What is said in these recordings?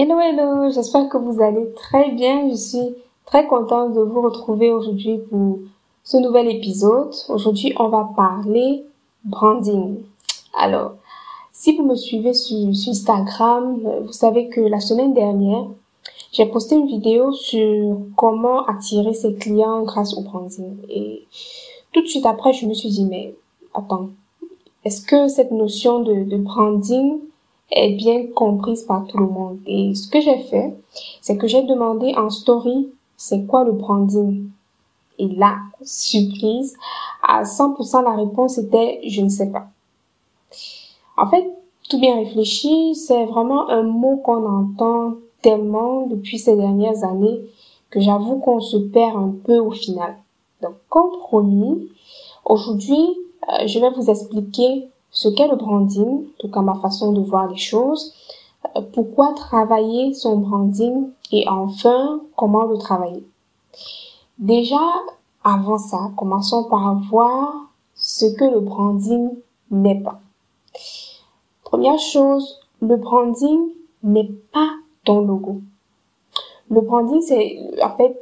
Hello, hello, j'espère que vous allez très bien. Je suis très contente de vous retrouver aujourd'hui pour ce nouvel épisode. Aujourd'hui, on va parler branding. Alors, si vous me suivez sur, Instagram, vous savez que la semaine dernière, j'ai posté une vidéo sur comment attirer ses clients grâce au branding. Et tout de suite après, je me suis dit, mais attends, est-ce que cette notion de branding est bien comprise par tout le monde? Et ce que j'ai fait, c'est que j'ai demandé en story, c'est quoi le branding? Et là, surprise, à 100% la réponse était, je ne sais pas. En fait, tout bien réfléchi, c'est vraiment un mot qu'on entend tellement depuis ces dernières années que j'avoue qu'on se perd un peu au final. Donc, comme promis, aujourd'hui, euh, je vais vous expliquer ce qu'est le branding, tout cas ma façon de voir les choses, euh, pourquoi travailler son branding et enfin comment le travailler. Déjà, avant ça, commençons par voir ce que le branding n'est pas. Première chose, le branding n'est pas ton logo. Le branding, c'est en fait,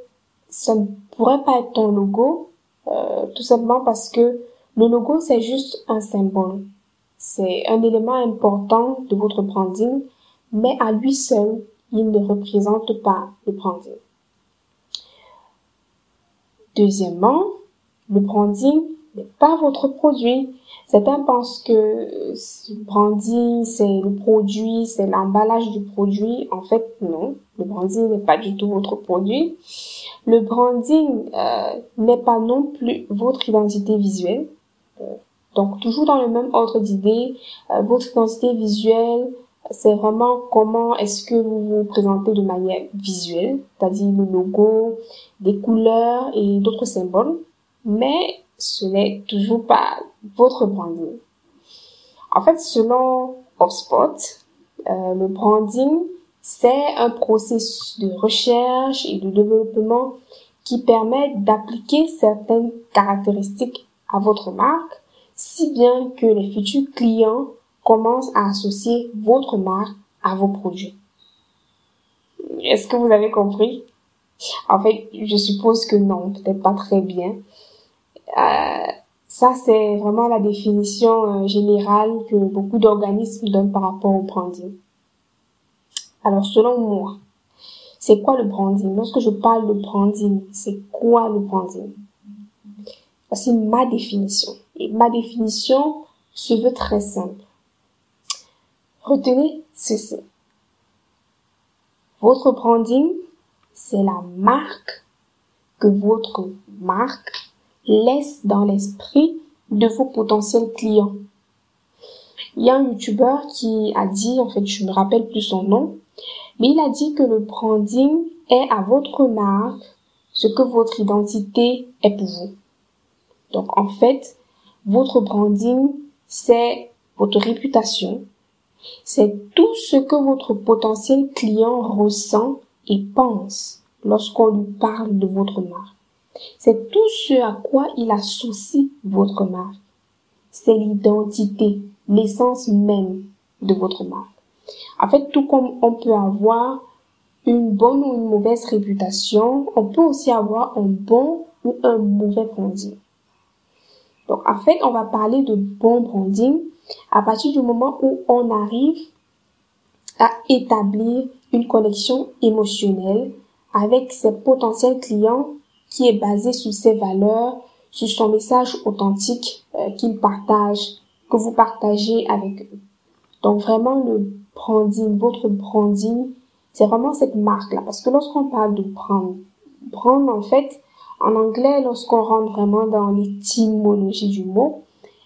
ça ne pourrait pas être ton logo, euh, tout simplement parce que le logo, c'est juste un symbole. C'est un élément important de votre branding, mais à lui seul, il ne représente pas le branding. Deuxièmement, le branding n'est pas votre produit. Certains pensent que le branding, c'est le produit, c'est l'emballage du produit. En fait, non. Le branding n'est pas du tout votre produit. Le branding euh, n'est pas non plus votre identité visuelle. Euh, donc, toujours dans le même ordre d'idée, euh, votre identité visuelle, c'est vraiment comment est-ce que vous vous présentez de manière visuelle, c'est-à-dire le logo, des couleurs et d'autres symboles. Mais ce n'est toujours pas votre branding. En fait, selon HubSpot, euh, le branding, c'est un processus de recherche et de développement qui permet d'appliquer certaines caractéristiques à votre marque, si bien que les futurs clients commencent à associer votre marque à vos produits. Est-ce que vous avez compris? En fait, je suppose que non, peut-être pas très bien. Euh, ça, c'est vraiment la définition euh, générale que beaucoup d'organismes donnent par rapport au branding. Alors, selon moi, c'est quoi le branding? Lorsque je parle de branding, c'est quoi le branding? Voici ma définition. Et ma définition se veut très simple. Retenez ceci. Votre branding, c'est la marque que votre marque laisse dans l'esprit de vos potentiels clients. Il y a un youtubeur qui a dit, en fait, je me rappelle plus son nom, mais il a dit que le branding est à votre marque ce que votre identité est pour vous. Donc, en fait, votre branding, c'est votre réputation, c'est tout ce que votre potentiel client ressent et pense lorsqu'on lui parle de votre marque. C'est tout ce à quoi il associe votre marque. C'est l'identité, l'essence même de votre marque. En fait, tout comme on peut avoir une bonne ou une mauvaise réputation, on peut aussi avoir un bon ou un mauvais branding. Donc, en fait, on va parler de bon branding à partir du moment où on arrive à établir une connexion émotionnelle avec ses potentiels clients qui est basé sur ses valeurs, sur son message authentique euh, qu'il partage, que vous partagez avec eux. Donc vraiment le branding, votre branding, c'est vraiment cette marque-là. Parce que lorsqu'on parle de brand, brand en fait, en anglais, lorsqu'on rentre vraiment dans l'étymologie du mot,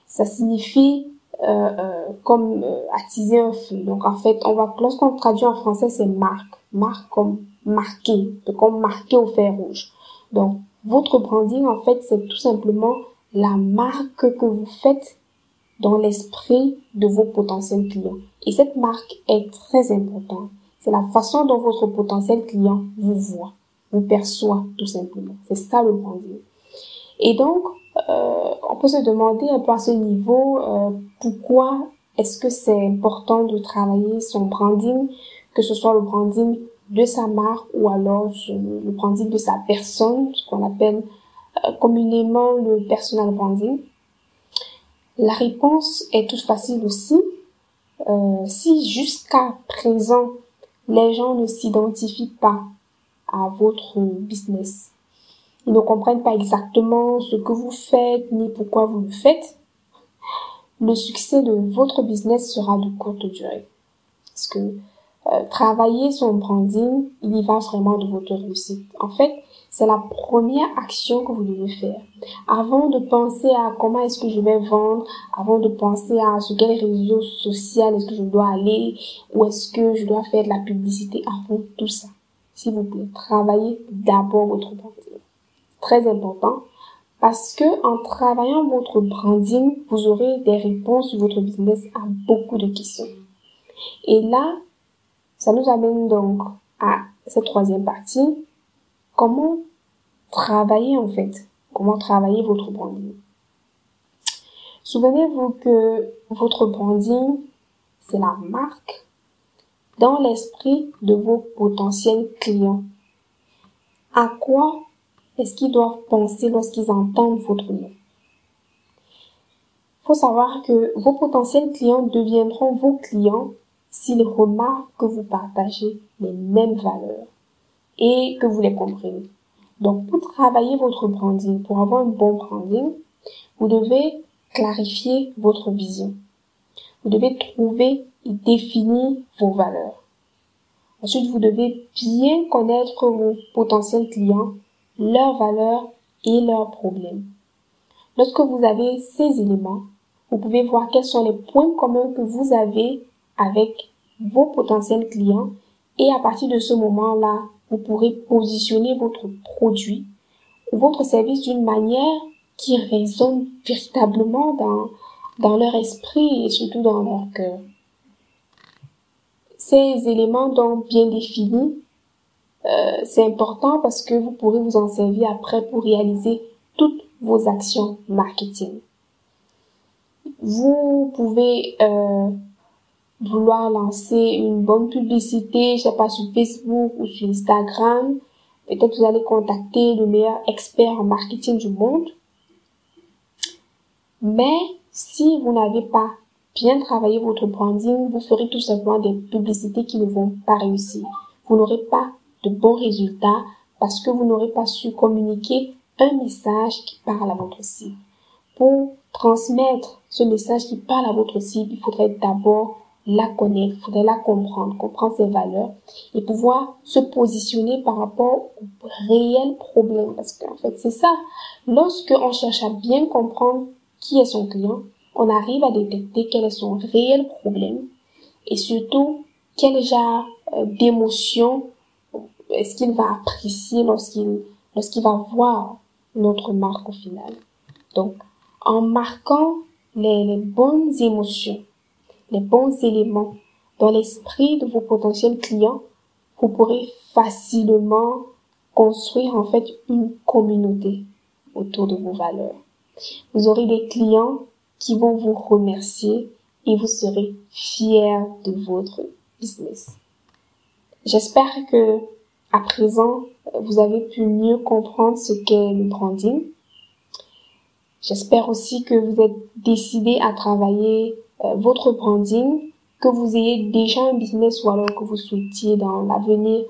ça signifie euh, comme attiser un feu. Donc en fait, on va lorsqu'on traduit en français, c'est marque, marque comme marquer, comme marquer au fer rouge. Donc votre branding, en fait, c'est tout simplement la marque que vous faites dans l'esprit de vos potentiels clients. Et cette marque est très importante. C'est la façon dont votre potentiel client vous voit, vous perçoit tout simplement. C'est ça le branding. Et donc, euh, on peut se demander un peu à ce niveau euh, pourquoi est-ce que c'est important de travailler son branding, que ce soit le branding de sa marque ou alors le branding de sa personne, ce qu'on appelle euh, communément le personal branding. La réponse est toute facile aussi. Euh, si jusqu'à présent, les gens ne s'identifient pas à votre business, ils ne comprennent pas exactement ce que vous faites ni pourquoi vous le faites, le succès de votre business sera de courte durée. Parce que euh, travailler son branding, il y va vraiment de votre réussite. En fait, c'est la première action que vous devez faire. Avant de penser à comment est-ce que je vais vendre, avant de penser à sur quel réseau social est-ce que je dois aller, ou est-ce que je dois faire de la publicité, avant tout ça. S'il vous plaît, travaillez d'abord votre branding. Très important. Parce que en travaillant votre branding, vous aurez des réponses sur votre business à beaucoup de questions. Et là, ça nous amène donc à cette troisième partie, comment travailler en fait, comment travailler votre branding? Souvenez-vous que votre branding, c'est la marque dans l'esprit de vos potentiels clients. À quoi est-ce qu'ils doivent penser lorsqu'ils entendent votre nom? Faut savoir que vos potentiels clients deviendront vos clients s'ils remarquent que vous partagez les mêmes valeurs et que vous les comprenez. Donc, pour travailler votre branding, pour avoir un bon branding, vous devez clarifier votre vision. Vous devez trouver et définir vos valeurs. Ensuite, vous devez bien connaître vos potentiels clients, leurs valeurs et leurs problèmes. Lorsque vous avez ces éléments, vous pouvez voir quels sont les points communs que vous avez avec vos potentiels clients et à partir de ce moment-là, vous pourrez positionner votre produit ou votre service d'une manière qui résonne véritablement dans, dans leur esprit et surtout dans leur cœur. Ces éléments donc bien définis, euh, c'est important parce que vous pourrez vous en servir après pour réaliser toutes vos actions marketing. Vous pouvez euh, vouloir lancer une bonne publicité, je sais pas, sur Facebook ou sur Instagram, peut-être vous allez contacter le meilleur expert en marketing du monde. Mais si vous n'avez pas bien travaillé votre branding, vous ferez tout simplement des publicités qui ne vont pas réussir. Vous n'aurez pas de bons résultats parce que vous n'aurez pas su communiquer un message qui parle à votre cible. Pour transmettre ce message qui parle à votre cible, il faudrait d'abord la connaître, il faudrait la comprendre, comprendre ses valeurs et pouvoir se positionner par rapport aux réels problèmes. Parce qu'en fait, c'est ça. Lorsque on cherche à bien comprendre qui est son client, on arrive à détecter quel est son réel problème et surtout quel genre euh, d'émotion est-ce qu'il va apprécier lorsqu'il lorsqu'il va voir notre marque au final. Donc, en marquant les, les bonnes émotions, les bons éléments dans l'esprit de vos potentiels clients, vous pourrez facilement construire en fait une communauté autour de vos valeurs. Vous aurez des clients qui vont vous remercier et vous serez fiers de votre business. J'espère que à présent vous avez pu mieux comprendre ce qu'est le branding. J'espère aussi que vous êtes décidé à travailler euh, votre branding, que vous ayez déjà un business ou alors que vous souhaitiez dans l'avenir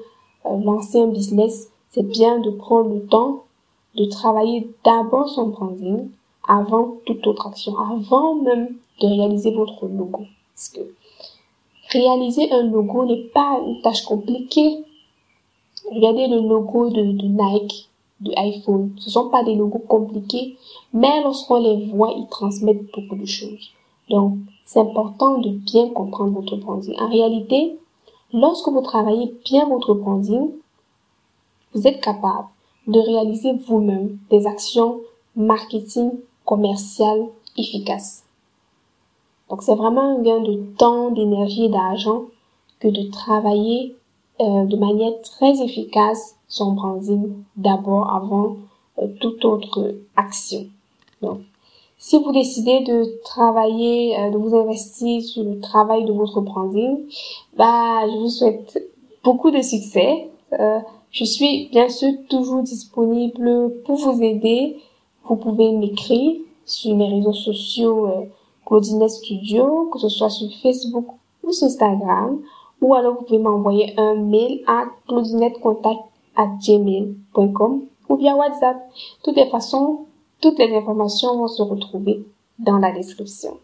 euh, lancer un business, c'est bien de prendre le temps de travailler d'abord son branding avant toute autre action, avant même de réaliser votre logo. Parce que réaliser un logo n'est pas une tâche compliquée. Regardez le logo de, Nike, de iPhone. Ce sont pas des logos compliqués, mais lorsqu'on les voit, ils transmettent beaucoup de choses. Donc, c'est important de bien comprendre votre branding. En réalité, lorsque vous travaillez bien votre branding, vous êtes capable de réaliser vous-même des actions marketing commerciales efficaces. Donc c'est vraiment un gain de temps, d'énergie et d'argent que de travailler euh, de manière très efficace son branding d'abord avant euh, toute autre action. Donc, si vous décidez de travailler, euh, de vous investir sur le travail de votre branding, bah, je vous souhaite beaucoup de succès. je suis bien sûr toujours disponible pour vous aider. Vous pouvez m'écrire sur mes réseaux sociaux Claudinette Studio, que ce soit sur Facebook ou sur Instagram, ou alors vous pouvez m'envoyer un mail à claudinettecontact@gmail.com ou via WhatsApp. De toutes les façons, toutes les informations vont se retrouver dans la description.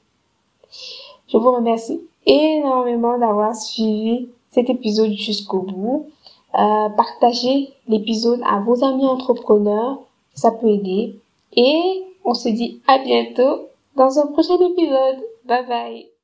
Je vous remercie énormément d'avoir suivi cet épisode jusqu'au bout. Euh, partagez l'épisode à vos amis entrepreneurs, ça peut aider. Et on se dit à bientôt dans un prochain épisode. Bye bye.